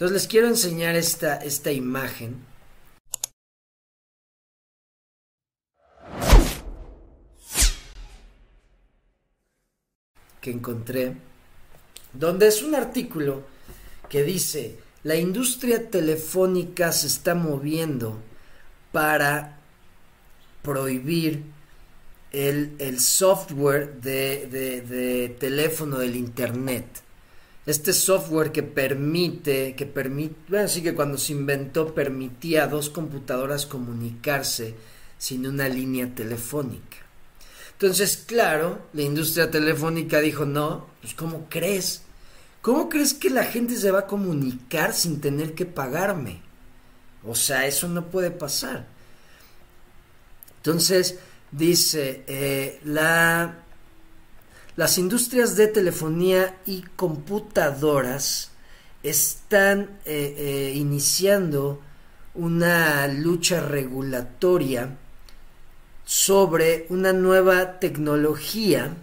Entonces les quiero enseñar esta, esta imagen. que encontré, donde es un artículo que dice, la industria telefónica se está moviendo para prohibir el, software de, de, teléfono del Internet. Este software que permite, que permite, bueno, sí que cuando se inventó permitía a dos computadoras comunicarse sin una línea telefónica. Entonces, claro, la industria telefónica dijo, no, pues ¿cómo crees? ¿Cómo crees que la gente se va a comunicar sin tener que pagarme? O sea, eso no puede pasar. Entonces, dice, eh, la, las industrias de telefonía y computadoras están eh, eh, iniciando una lucha regulatoria sobre una nueva tecnología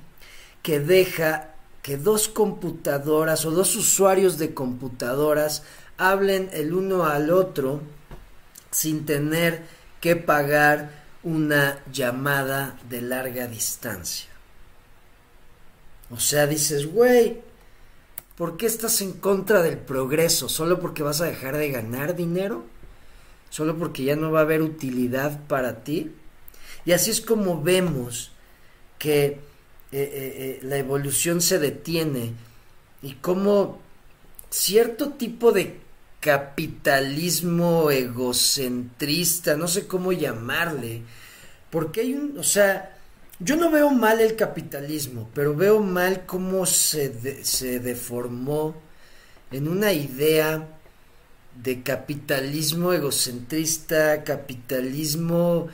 que deja que dos computadoras o dos usuarios de computadoras hablen el uno al otro sin tener que pagar una llamada de larga distancia. O sea, dices, güey, ¿por qué estás en contra del progreso? ¿Solo porque vas a dejar de ganar dinero? ¿Solo porque ya no va a haber utilidad para ti? Y así es como vemos que eh, eh, eh, la evolución se detiene y cómo cierto tipo de capitalismo egocentrista, no sé cómo llamarle, porque hay un, o sea, yo no veo mal el capitalismo, pero veo mal cómo se, se deformó en una idea de capitalismo egocentrista, capitalismo,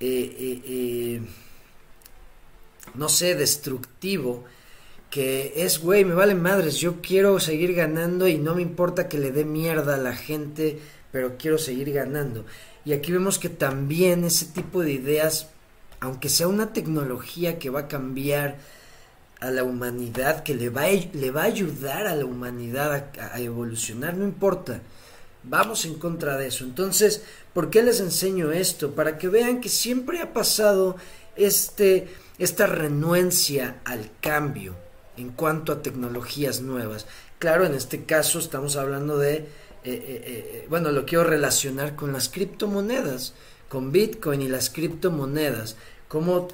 eh, eh, eh, no sé, destructivo, que es, güey, me vale madres, yo quiero seguir ganando y no me importa que le dé mierda a la gente, pero quiero seguir ganando. Y aquí vemos que también ese tipo de ideas, aunque sea una tecnología que va a cambiar a la humanidad, que le va a, le va ayudar a la humanidad a, a evolucionar, no importa. Vamos en contra de eso. Entonces, ¿por qué les enseño esto? Para que vean que siempre ha pasado este, esta renuencia al cambio en cuanto a tecnologías nuevas. Claro, en este caso estamos hablando de, eh, eh, eh, bueno, lo quiero relacionar con las criptomonedas, con Bitcoin y las criptomonedas, como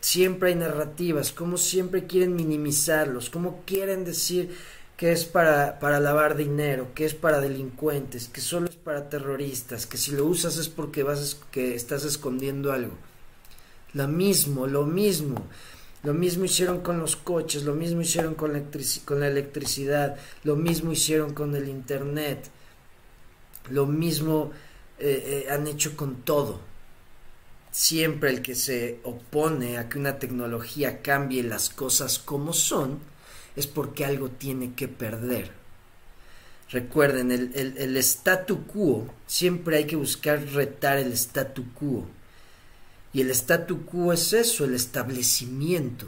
siempre hay narrativas, como siempre quieren minimizarlos, como quieren decir que es para, para lavar dinero, que es para delincuentes, que solo es para terroristas, que si lo usas es porque vas que estás escondiendo algo. Lo mismo, lo mismo. Lo mismo hicieron con los coches, lo mismo hicieron con, con la electricidad, lo mismo hicieron con el Internet, lo mismo eh, eh, han hecho con todo. Siempre el que se opone a que una tecnología cambie las cosas como son, es porque algo tiene que perder. Recuerden, el, el, el statu quo, siempre hay que buscar retar el statu quo. Y el statu quo es eso, el establecimiento,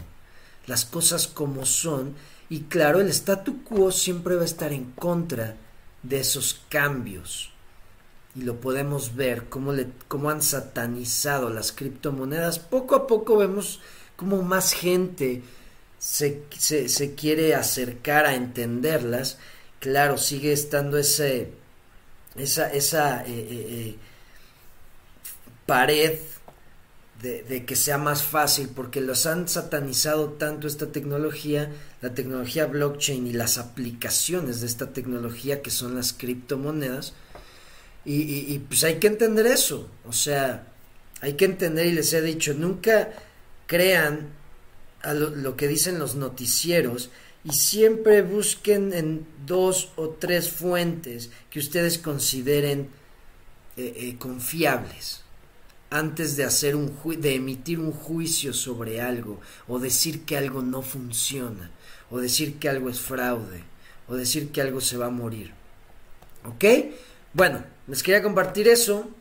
las cosas como son. Y claro, el statu quo siempre va a estar en contra de esos cambios. Y lo podemos ver, cómo, le, cómo han satanizado las criptomonedas. Poco a poco vemos cómo más gente se, se, quiere acercar a entenderlas. Claro, sigue estando ese, esa, esa eh, eh, eh, pared de, que sea más fácil, porque los han satanizado tanto esta tecnología, la tecnología blockchain y las aplicaciones de esta tecnología que son las criptomonedas. Y, pues hay que entender eso, o sea, hay que entender y les he dicho, nunca crean a lo, que dicen los noticieros y siempre busquen en dos o tres fuentes que ustedes consideren eh, eh, confiables antes de hacer un de emitir un juicio sobre algo o decir que algo no funciona o decir que algo es fraude o decir que algo se va a morir. ¿Ok? Bueno, les quería compartir eso.